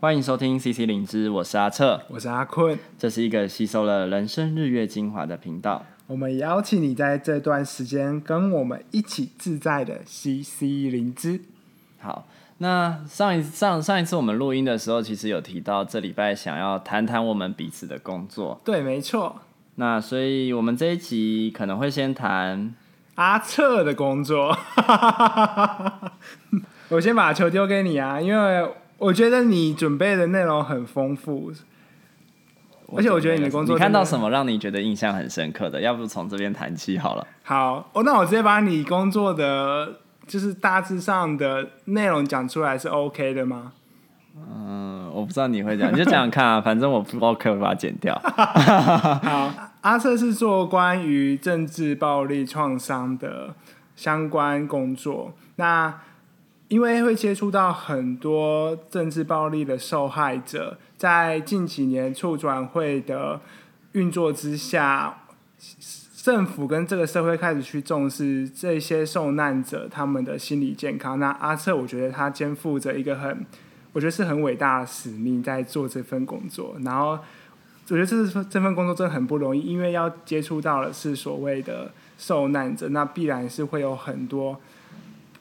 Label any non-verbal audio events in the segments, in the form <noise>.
欢迎收听 CC 灵芝，我是阿策，我是阿坤，这是一个吸收了人生日月精华的频道。我们邀请你在这段时间跟我们一起自在的 CC 灵芝。好，那上一上上一次我们录音的时候，其实有提到这礼拜想要谈谈我们彼此的工作。对，没错。那所以我们这一集可能会先谈阿策的工作。<laughs> 我先把球丢给你啊，因为我觉得你准备的内容很丰富，而且我觉得你的工作，你看到什么让你觉得印象很深刻的？要不从这边谈起好了。好，哦，那我直接把你工作的就是大致上的内容讲出来是 OK 的吗？嗯，我不知道你会讲，你就讲讲看啊，反正我不 OK，我把它剪掉。好，阿瑟是做关于政治暴力创伤的相关工作，那因为会接触到很多政治暴力的受害者，在近几年促转会的运作之下，政府跟这个社会开始去重视这些受难者他们的心理健康。那阿策，我觉得他肩负着一个很。我觉得是很伟大的使命，在做这份工作。然后，我觉得这是这份工作真的很不容易，因为要接触到的是所谓的受难者，那必然是会有很多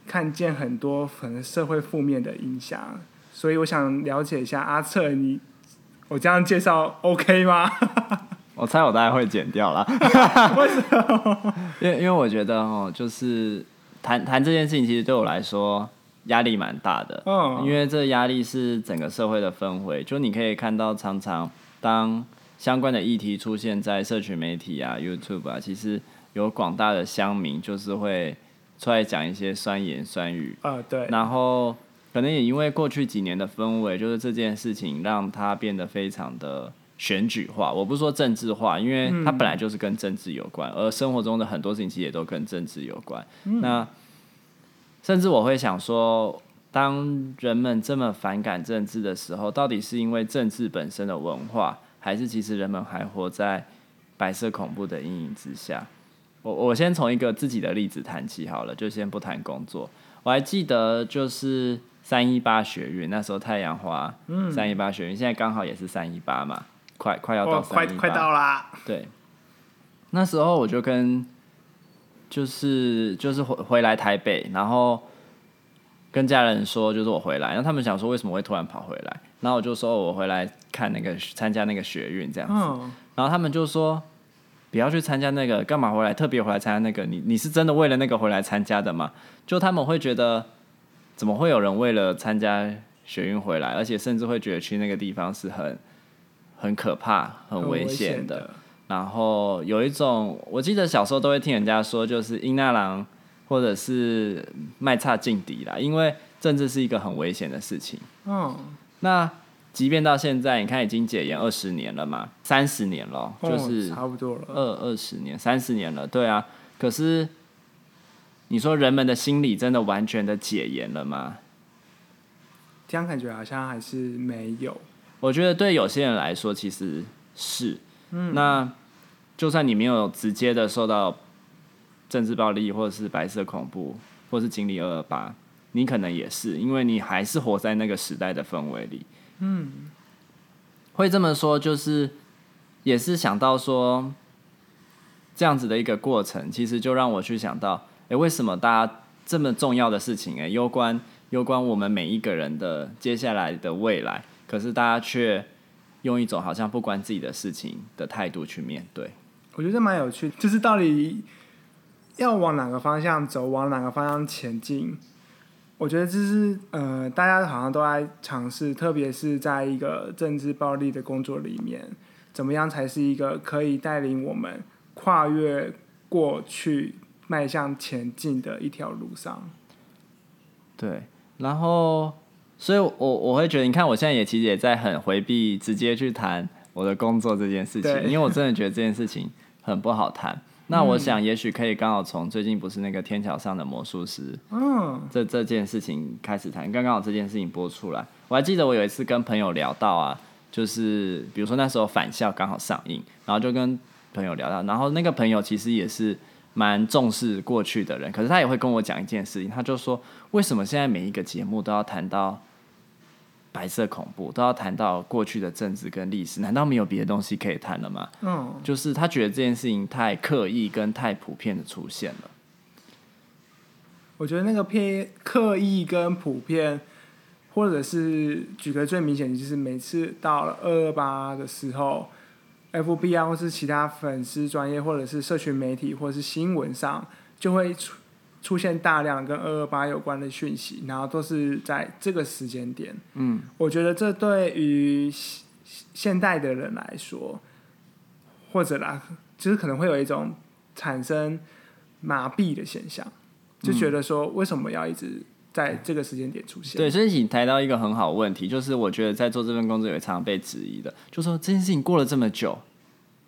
看见很多可能社会负面的影响。所以，我想了解一下阿策，你我这样介绍 OK 吗？<laughs> 我猜我大概会剪掉了。<laughs> 为什么？<laughs> 因为因为我觉得哦，就是谈谈这件事情，其实对我来说。压力蛮大的，嗯，因为这压力是整个社会的氛围。就你可以看到，常常当相关的议题出现在社群媒体啊、YouTube 啊，其实有广大的乡民就是会出来讲一些酸言酸语，啊，对。然后可能也因为过去几年的氛围，就是这件事情让它变得非常的选举化。我不是说政治化，因为它本来就是跟政治有关，而生活中的很多事情其实也都跟政治有关。那甚至我会想说，当人们这么反感政治的时候，到底是因为政治本身的文化，还是其实人们还活在白色恐怖的阴影之下？我我先从一个自己的例子谈起好了，就先不谈工作。我还记得就是三一八学运那时候，太阳花，嗯，三一八学运现在刚好也是三一八嘛，快快要到快快到啦。对，那时候我就跟。就是就是回回来台北，然后跟家人说，就是我回来，然后他们想说为什么会突然跑回来，然后我就说我回来看那个参加那个学运这样子，然后他们就说不要去参加那个，干嘛回来？特别回来参加那个，你你是真的为了那个回来参加的吗？就他们会觉得怎么会有人为了参加学运回来，而且甚至会觉得去那个地方是很很可怕、很危险的。然后有一种，我记得小时候都会听人家说，就是英纳郎或者是麦差劲敌啦，因为政治是一个很危险的事情。嗯，那即便到现在，你看已经解严二十年了嘛，三十年了，就是差不多了，二二十年、三十年了，对啊。可是你说人们的心理真的完全的解严了吗？这样感觉好像还是没有。我觉得对有些人来说，其实是。嗯，那就算你没有直接的受到政治暴力，或者是白色恐怖，或是经历二二八，你可能也是，因为你还是活在那个时代的氛围里。嗯，会这么说，就是也是想到说这样子的一个过程，其实就让我去想到，哎、为什么大家这么重要的事情、哎，攸关攸关我们每一个人的接下来的未来，可是大家却。用一种好像不关自己的事情的态度去面对，我觉得蛮有趣。就是到底要往哪个方向走，往哪个方向前进？我觉得这是呃，大家好像都在尝试，特别是在一个政治暴力的工作里面，怎么样才是一个可以带领我们跨越过去、迈向前进的一条路上？对，然后。所以我，我我会觉得，你看，我现在也其实也在很回避直接去谈我的工作这件事情，因为我真的觉得这件事情很不好谈。那我想，也许可以刚好从最近不是那个天桥上的魔术师，嗯，这这件事情开始谈。刚刚好这件事情播出来，我还记得我有一次跟朋友聊到啊，就是比如说那时候返校刚好上映，然后就跟朋友聊到，然后那个朋友其实也是蛮重视过去的人，可是他也会跟我讲一件事情，他就说，为什么现在每一个节目都要谈到白色恐怖，都要谈到过去的政治跟历史，难道没有别的东西可以谈了吗？嗯，就是他觉得这件事情太刻意跟太普遍的出现了。我觉得那个偏刻意跟普遍，或者是举个最明显的，就是每次到了二二八的时候，FB 啊，或是其他粉丝专业，或者是社群媒体，或者是新闻上，就会出出现大量跟二二八有关的讯息，然后都是在这个时间点。嗯，我觉得这对于现代的人来说，或者啦，就是可能会有一种产生麻痹的现象。就觉得说，为什么要一直在这个时间点出现？对，所以你谈到一个很好的问题，就是我觉得在做这份工作也常常被质疑的，就说这件事情过了这么久，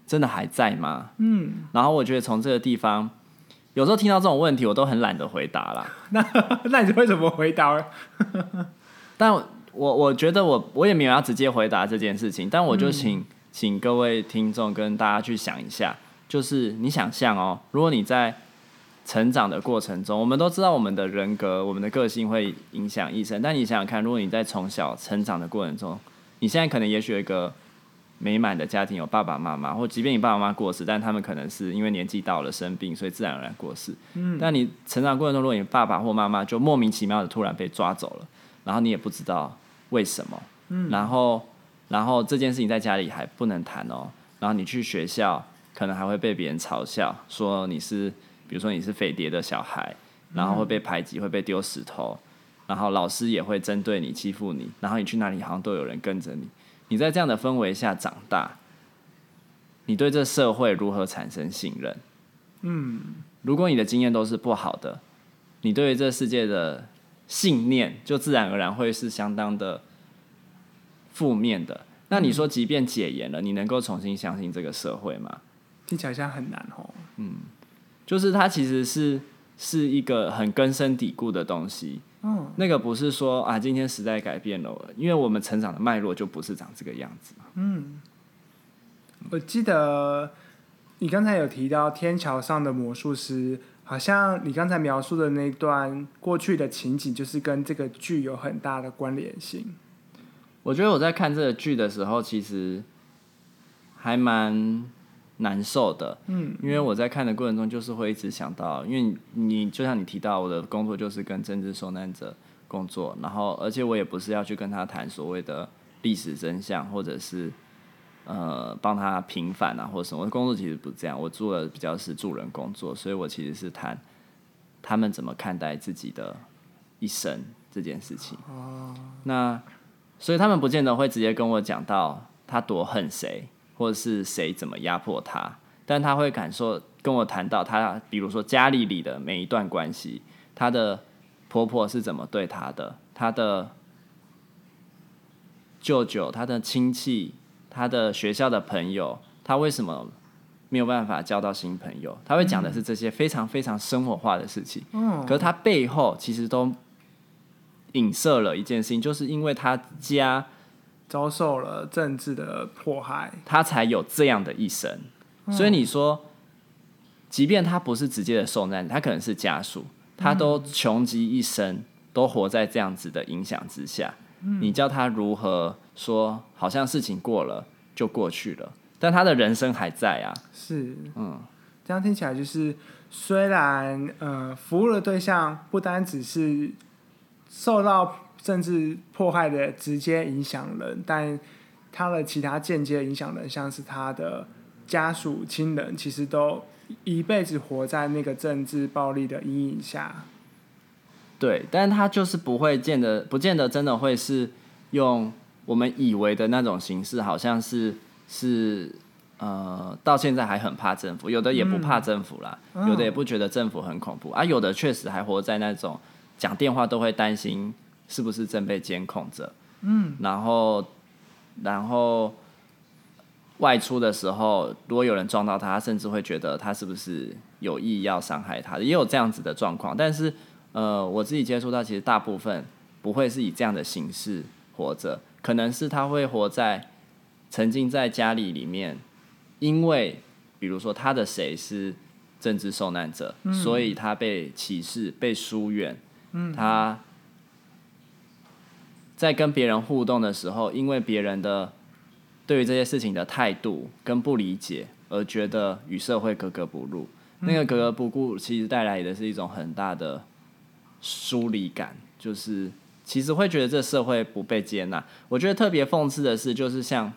真的还在吗？嗯。然后我觉得从这个地方，有时候听到这种问题，我都很懒得回答啦。<laughs> 那那你会怎么回答？<laughs> 但我我觉得我我也没有要直接回答这件事情，但我就请、嗯、请各位听众跟大家去想一下，就是你想象哦，如果你在。成长的过程中，我们都知道我们的人格、我们的个性会影响一生。但你想想看，如果你在从小成长的过程中，你现在可能也许有一个美满的家庭，有爸爸妈妈，或即便你爸爸妈妈过世，但他们可能是因为年纪到了生病，所以自然而然过世。嗯。但你成长过程中，如果你爸爸或妈妈就莫名其妙的突然被抓走了，然后你也不知道为什么，嗯。然后，然后这件事情在家里还不能谈哦。然后你去学校，可能还会被别人嘲笑，说你是。比如说你是匪谍的小孩，然后会被排挤，会被丢石头，然后老师也会针对你欺负你，然后你去哪里好像都有人跟着你。你在这样的氛围下长大，你对这社会如何产生信任？嗯，如果你的经验都是不好的，你对于这世界的信念就自然而然会是相当的负面的。那你说，即便解严了，你能够重新相信这个社会吗？听起来像很难哦。嗯。就是它其实是是一个很根深蒂固的东西，嗯，那个不是说啊，今天时代改变了，因为我们成长的脉络就不是长这个样子。嗯，我记得你刚才有提到天桥上的魔术师，好像你刚才描述的那段过去的情景，就是跟这个剧有很大的关联性。我觉得我在看这个剧的时候，其实还蛮。难受的，嗯，因为我在看的过程中，就是会一直想到，因为你就像你提到，我的工作就是跟政治受难者工作，然后而且我也不是要去跟他谈所谓的历史真相，或者是呃帮他平反啊，或者什么。我的工作其实不是这样，我做的比较是助人工作，所以我其实是谈他们怎么看待自己的一生这件事情。哦，那所以他们不见得会直接跟我讲到他多恨谁。或者是谁怎么压迫他，但他会感受跟我谈到他，比如说家里里的每一段关系，他的婆婆是怎么对他的，他的舅舅、他的亲戚、他的学校的朋友，他为什么没有办法交到新朋友？他会讲的是这些非常非常生活化的事情。嗯，可是他背后其实都影射了一件事情，就是因为他家。遭受了政治的迫害，他才有这样的一生。嗯、所以你说，即便他不是直接的受难，他可能是家属，他都穷极一生，都活在这样子的影响之下。嗯、你叫他如何说？好像事情过了就过去了，但他的人生还在啊。是，嗯，这样听起来就是，虽然呃，服务的对象不单只是受到。甚至迫害的直接影响人，但他的其他间接影响人，像是他的家属、亲人，其实都一辈子活在那个政治暴力的阴影下。对，但他就是不会见得，不见得真的会是用我们以为的那种形式，好像是是呃，到现在还很怕政府，有的也不怕政府啦，嗯、有的也不觉得政府很恐怖，啊，有的确实还活在那种讲电话都会担心。是不是正被监控着？嗯，然后，然后外出的时候，如果有人撞到他，他甚至会觉得他是不是有意要伤害他，也有这样子的状况。但是，呃，我自己接触到，其实大部分不会是以这样的形式活着，可能是他会活在沉浸在家里里面，因为比如说他的谁是政治受难者，嗯，所以他被歧视、被疏远，嗯，他。在跟别人互动的时候，因为别人的对于这些事情的态度跟不理解，而觉得与社会格格不入。那个格格不入，其实带来的是一种很大的疏离感，就是其实会觉得这社会不被接纳。我觉得特别讽刺的是，就是像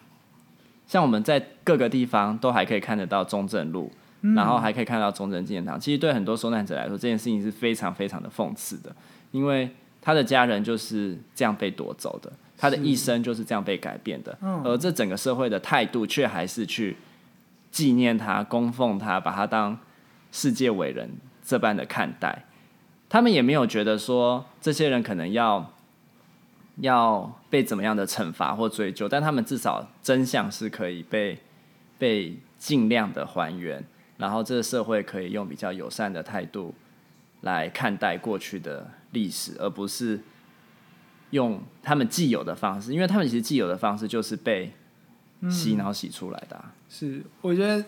像我们在各个地方都还可以看得到中正路，然后还可以看到中正纪念堂。其实对很多受难者来说，这件事情是非常非常的讽刺的，因为他的家人就是这样被夺走的，他的一生就是这样被改变的，而这整个社会的态度却还是去纪念他、供奉他，把他当。世界伟人这般的看待，他们也没有觉得说这些人可能要要被怎么样的惩罚或追究，但他们至少真相是可以被被尽量的还原，然后这个社会可以用比较友善的态度来看待过去的历史，而不是用他们既有的方式，因为他们其实既有的方式就是被洗脑洗出来的啊。嗯，是，我觉得。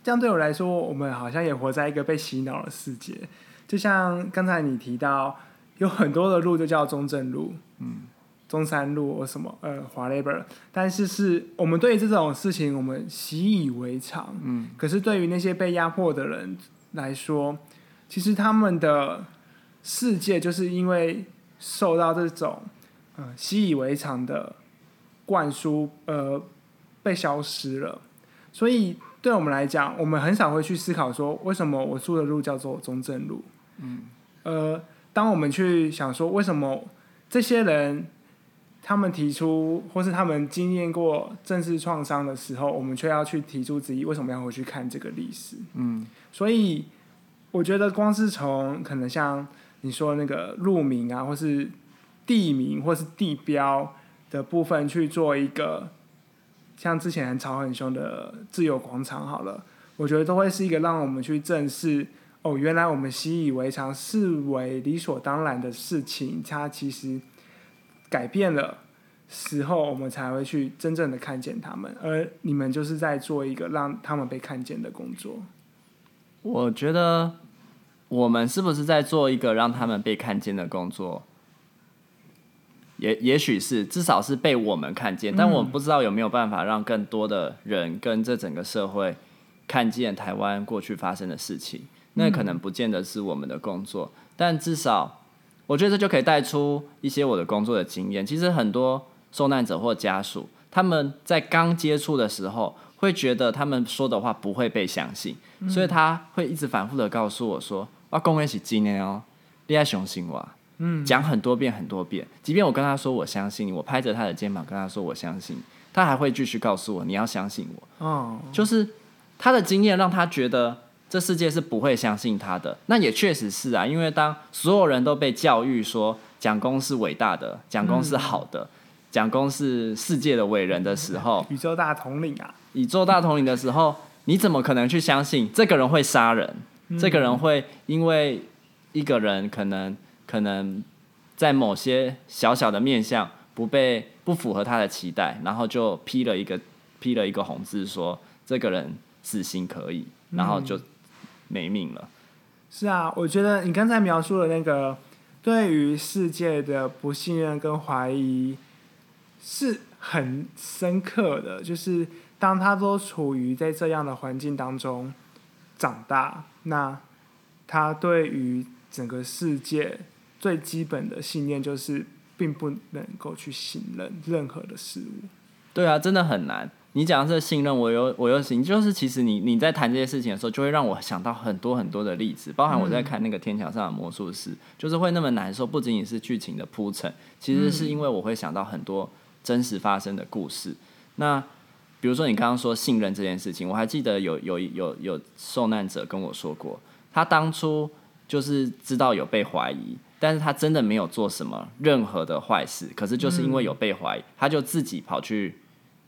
这样对我来说，我们好像也活在一个被洗脑的世界。就像刚才你提到，有很多的路就叫中正路，嗯，中山路或什么呃华莱坞，但是是我们对于这种事情我们习以为常，嗯。可是对于那些被压迫的人来说，其实他们的世界就是因为受到这种呃习以为常的灌输，呃，被消失了，所以。对我们来讲，我们很少会去思考说，为什么我住的路叫做中正路？嗯，呃，当我们去想说，为什么这些人他们提出，或是他们经验过政治创伤的时候，我们却要去提出质疑，为什么要回去看这个历史？嗯，所以我觉得，光是从可能像你说那个路名啊，或是地名，或是地标的部分去做一个。像之前很吵很凶的自由广场，好了，我觉得都会是一个让我们去正视哦，原来我们习以为常、视为理所当然的事情，它其实改变了时候，我们才会去真正的看见他们。而你们就是在做一个让他们被看见的工作。我觉得我们是不是在做一个让他们被看见的工作？也也许是，至少是被我们看见，但我们不知道有没有办法让更多的人跟这整个社会看见台湾过去发生的事情。那可能不见得是我们的工作，但至少我觉得这就可以带出一些我的工作的经验。其实很多受难者或家属，他们在刚接触的时候，会觉得他们说的话不会被相信，所以他会一直反复的告诉我说：“我讲的是真的哦，你要相信我。”嗯，讲很多遍很多遍，即便我跟他说我相信你，我拍着他的肩膀跟他说我相信，他还会继续告诉我你要相信我。哦，就是他的经验让他觉得这世界是不会相信他的，那也确实是啊，因为当所有人都被教育说蒋公是伟大的，蒋公是好的，蒋公是世界的伟人的时候，宇宙大统领啊，宇宙大统领的时候，你怎么可能去相信这个人会杀人？这个人会因为一个人可能。可能在某些小小的面向不被不符合他的期待，然后就批了一个批了一个红字说这个人死刑可以，然后就没命了。嗯。是啊，我觉得你刚才描述的那个对于世界的不信任跟怀疑是很深刻的，就是当他都处于在这样的环境当中长大，那他对于整个世界。最基本的信念就是，并不能够去信任任何的事物。对啊，真的很难。你讲这个信任，我有我有行，就是其实你你在谈这些事情的时候，就会让我想到很多很多的例子，包含我在看那个《天桥上的魔术师》，嗯，就是会那么难受，不仅仅是剧情的铺陈，其实是因为我会想到很多真实发生的故事。那比如说你刚刚说信任这件事情，我还记得有有有有受难者跟我说过，他当初就是知道有被怀疑。但是他真的没有做什么任何的坏事，可是就是因为有被怀疑，他就自己跑去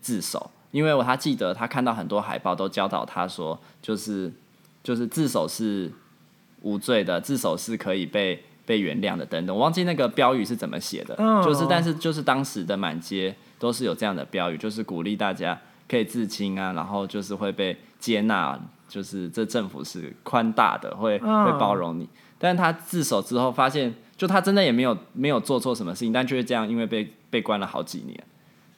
自首。因为我他记得他看到很多海报都教导他说，就是就是自首是无罪的，自首是可以被被原谅的等等。我忘记那个标语是怎么写的，就是但是就是当时的满街都是有这样的标语，就是鼓励大家可以自清啊，然后就是会被接纳，就是这政府是宽大的，会会包容你。但是他自首之后发现，就他真的也没有没有做错什么事情，但就是这样，因为被被关了好几年。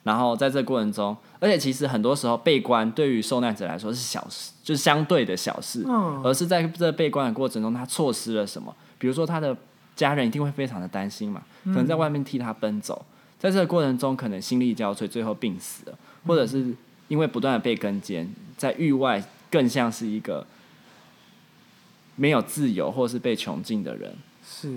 然后在这个过程中，而且其实很多时候被关对于受难者来说是小事，就是相对的小事，而是在这被关的过程中，他错失了什么？比如说他的家人一定会非常的担心嘛，可能在外面替他奔走，在这个过程中可能心力交瘁，最后病死了，或者是因为不断的被跟监，在狱外更像是一个没有自由或是被穷禁的人，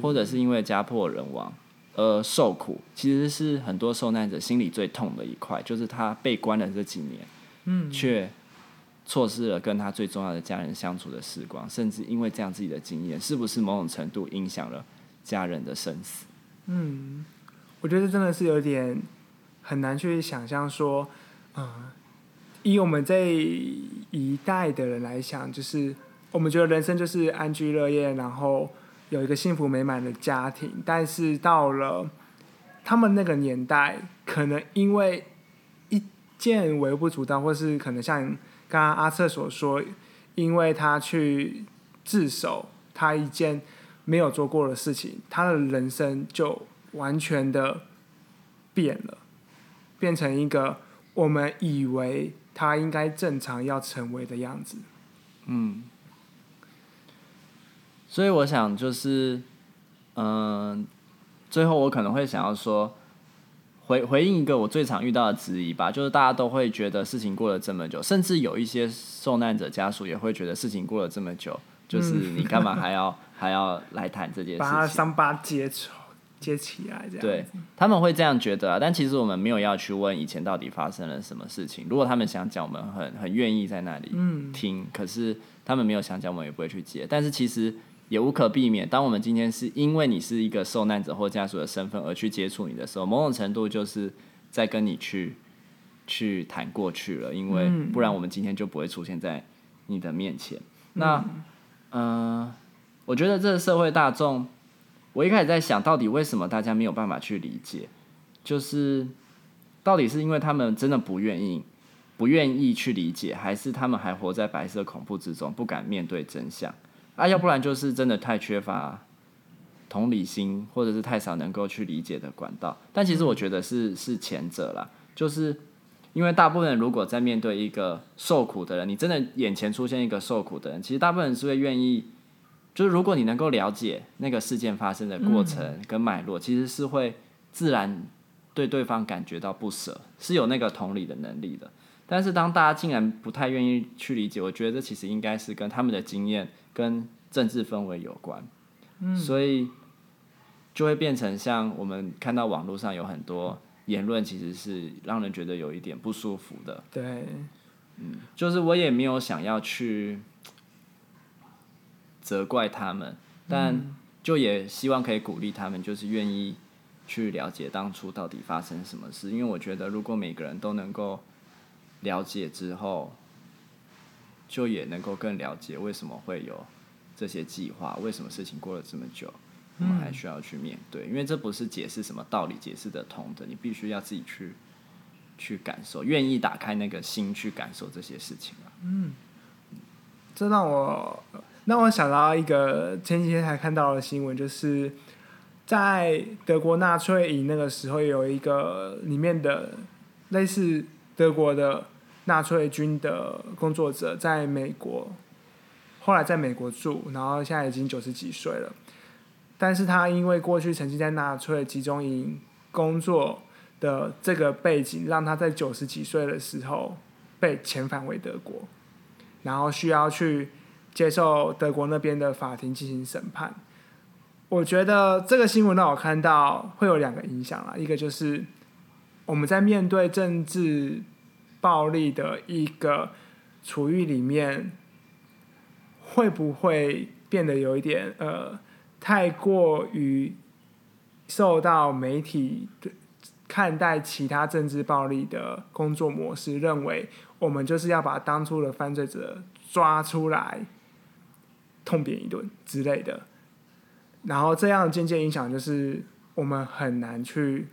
或者是因为家破人亡。而，受苦其实是很多受难者心里最痛的一块，就是他被关了这几年，嗯，却错失了跟他最重要的家人相处的时光，甚至因为这样自己的经验，是不是某种程度影响了家人的生死？嗯，我觉得真的是有点很难去想象说，嗯，以我们这一代的人来想，就是我们觉得人生就是安居乐业，然后。有一个幸福美满的家庭，但是到了他们那个年代，可能因为一件微不足道，或是可能像刚刚阿策所说，因为他去自首，他一件没有做过的事情，他的人生就完全的变了，变成一个我们以为他应该正常要成为的样子。嗯。所以我想就是，嗯、呃，最后我可能会想要说，回回应一个我最常遇到的质疑吧，就是大家都会觉得事情过了这么久，甚至有一些受难者家属也会觉得事情过了这么久，就是你干嘛还要、嗯、还要来谈这件事情？<laughs> 把伤疤揭丑揭起来，这样对，他们会这样觉得啊。但其实我们没有要去问以前到底发生了什么事情。如果他们想讲，我们很很愿意在那里听。嗯、可是他们没有想讲，我们也不会去接。但是其实。也无可避免。当我们今天是因为你是一个受难者或家属的身份而去接触你的时候，某种程度就是在跟你去去谈过去了，因为不然我们今天就不会出现在你的面前。那，嗯、呃，我觉得这个社会大众，我一开始在想到底为什么大家没有办法去理解，就是到底是因为他们真的不愿意，不愿意去理解，还是他们还活在白色恐怖之中，不敢面对真相？啊，要不然就是真的太缺乏同理心，或者是太少能够去理解的管道。但其实我觉得是是前者啦，就是因为大部分人如果在面对一个受苦的人，你真的眼前出现一个受苦的人，其实大部分人是会愿意，就是如果你能够了解那个事件发生的过程跟脉络，其实是会自然对对方感觉到不舍，是有那个同理的能力的。但是当大家竟然不太愿意去理解，我觉得这其实应该是跟他们的经验。跟政治氛围有关，嗯，所以就会变成像我们看到网络上有很多言论，其实是让人觉得有一点不舒服的。对，嗯，就是我也没有想要去责怪他们，但就也希望可以鼓励他们，就是愿意去了解当初到底发生什么事，因为我觉得如果每个人都能够了解之后。就也能够更了解为什么会有这些计划，为什么事情过了这么久，我们还需要去面对，因为这不是解释什么道理解释得通的，你必须要自己去去感受，愿意打开那个心去感受这些事情啊。嗯，这让我那我想到一个前几天才看到的新闻，就是在德国纳粹营那个时候，有一个里面的类似德国的。纳粹军的工作者在美国，后来在美国住，然后现在已经九十几岁了。但是他因为过去曾经在纳粹集中营工作的这个背景，让他在九十几岁的时候被遣返回德国，然后需要去接受德国那边的法庭进行审判。我觉得这个新闻让我看到会有两个影响啦，一个就是我们在面对政治。暴力的一个处遇里面，会不会变得有一点呃，太过于受到媒体看待其他政治暴力的工作模式，认为我们就是要把当初的犯罪者抓出来痛扁一顿之类的，然后这样间接影响就是我们很难去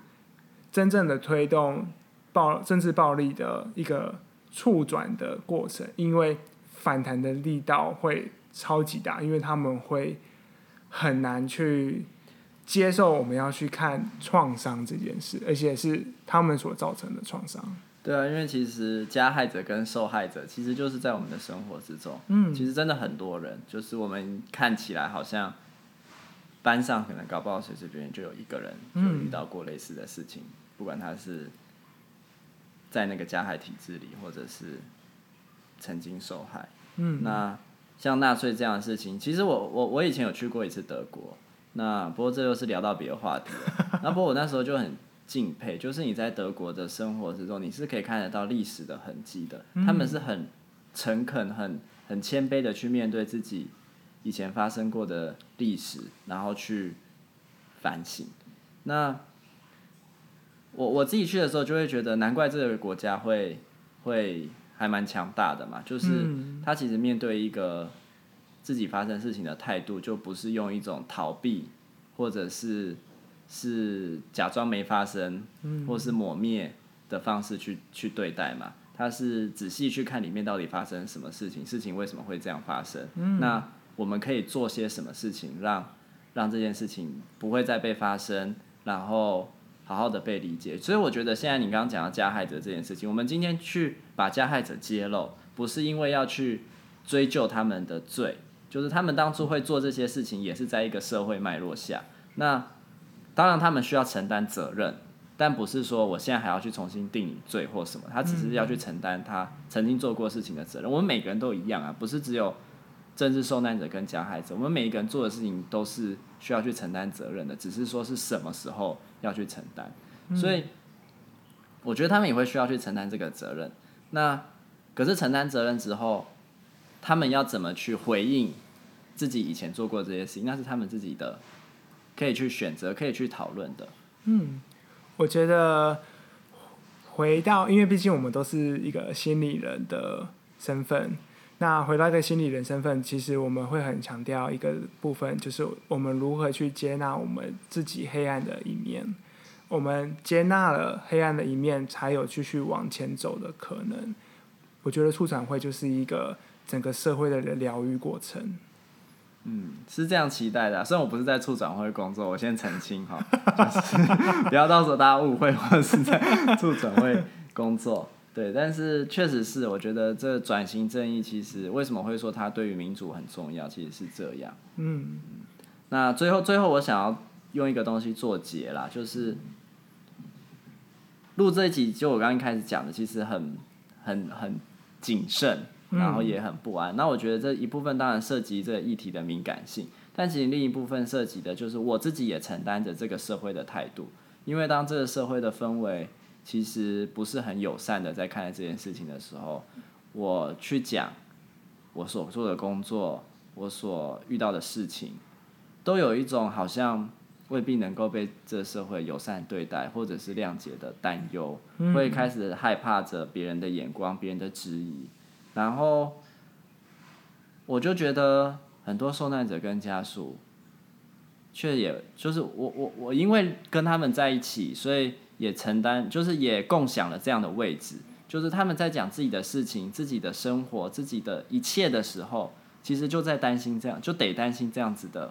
真正的推动。暴政治暴力的一个促转的过程，因为反弹的力道会超级大，因为他们会很难去接受我们要去看创伤这件事，而且是他们所造成的创伤。对啊，因为其实加害者跟受害者其实就是在我们的生活之中。嗯，其实真的很多人，就是我们看起来好像班上可能搞不好随随便便就有一个人就遇到过类似的事情，嗯、不管他是在那个加害体制里，或者是曾经受害。嗯，那像纳粹这样的事情，其实我我我以前有去过一次德国，那不过这又是聊到别的话题了。<laughs> 那不过我那时候就很。敬佩，就是你在德国的生活之中，你是可以看得到历史的痕迹的。他们是很诚恳、很很谦卑的去面对自己以前发生过的历史，然后去反省。那我我自己去的时候，就会觉得难怪这个国家会会还蛮强大的嘛，就是他其实面对一个自己发生事情的态度，就不是用一种逃避或者是。是假装没发生，或是抹灭的方式去去对待嘛？他是仔细去看里面到底发生什么事情，事情为什么会这样发生？嗯、那我们可以做些什么事情让，让让这件事情不会再被发生，然后好好的被理解。所以我觉得现在你刚刚讲到加害者这件事情，我们今天去把加害者揭露，不是因为要去追究他们的罪，就是他们当初会做这些事情，也是在一个社会脉络下。那当然，他们需要承担责任，但不是说我现在还要去重新定你罪或什么。他只是要去承担他曾经做过事情的责任。我们每个人都一样啊，不是只有政治受难者跟加害者。我们每一个人做的事情都是需要去承担责任的，只是说是什么时候要去承担。所以，我觉得他们也会需要去承担这个责任。那可是承担责任之后，他们要怎么去回应自己以前做过这些事情？那是他们自己的。可以去选择，可以去讨论的。嗯，我觉得回到，因为毕竟我们都是一个心理人的身份。那回到一个心理人身份，其实我们会很强调一个部分，就是我们如何去接纳我们自己黑暗的一面。我们接纳了黑暗的一面，才有继续往前走的可能。我觉得促转会就是一个整个社会的疗愈过程。嗯，是这样期待的啊。虽然我不是在促转会工作，我先澄清哈，<laughs> 就是 <laughs> 不要到时候大家误会我是在促转会工作。<laughs> 对，但是确实是，我觉得这转型正义其实为什么会说它对于民主很重要，其实是这样。嗯，那最后最后我想要用一个东西做结啦，就是录这一集，就我刚刚一开始讲的，其实很很很谨慎。然后也很不安。那我觉得这一部分当然涉及这个议题的敏感性，但其实另一部分涉及的就是我自己也承担着这个社会的态度。因为当这个社会的氛围其实不是很友善的在看待这件事情的时候，我去讲我所做的工作，我所遇到的事情，都有一种好像未必能够被这个社会友善对待或者是谅解的担忧，会开始害怕着别人的眼光、别人的质疑。然后，我就觉得很多受难者跟家属，却也就是我我我因为跟他们在一起，所以也承担，就是也共享了这样的位置。就是他们在讲自己的事情、自己的生活、自己的一切的时候，其实就在担心这样，就得担心这样子的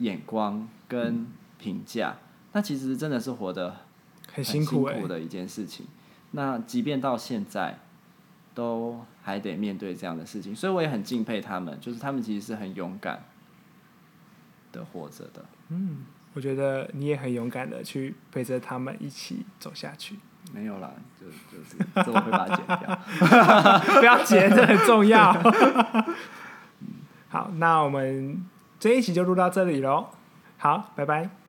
眼光跟评价。那其实真的是活得很辛苦的一件事情。那即便到现在。都还得面对这样的事情，所以我也很敬佩他们，就是他们其实是很勇敢的活着的。嗯，我觉得你也很勇敢的去陪着他们一起走下去。没有啦，就就是这我会把它剪掉，<laughs> 不要剪，这很重要。<laughs> 好，那我们这一期就录到这里喽。好，拜拜。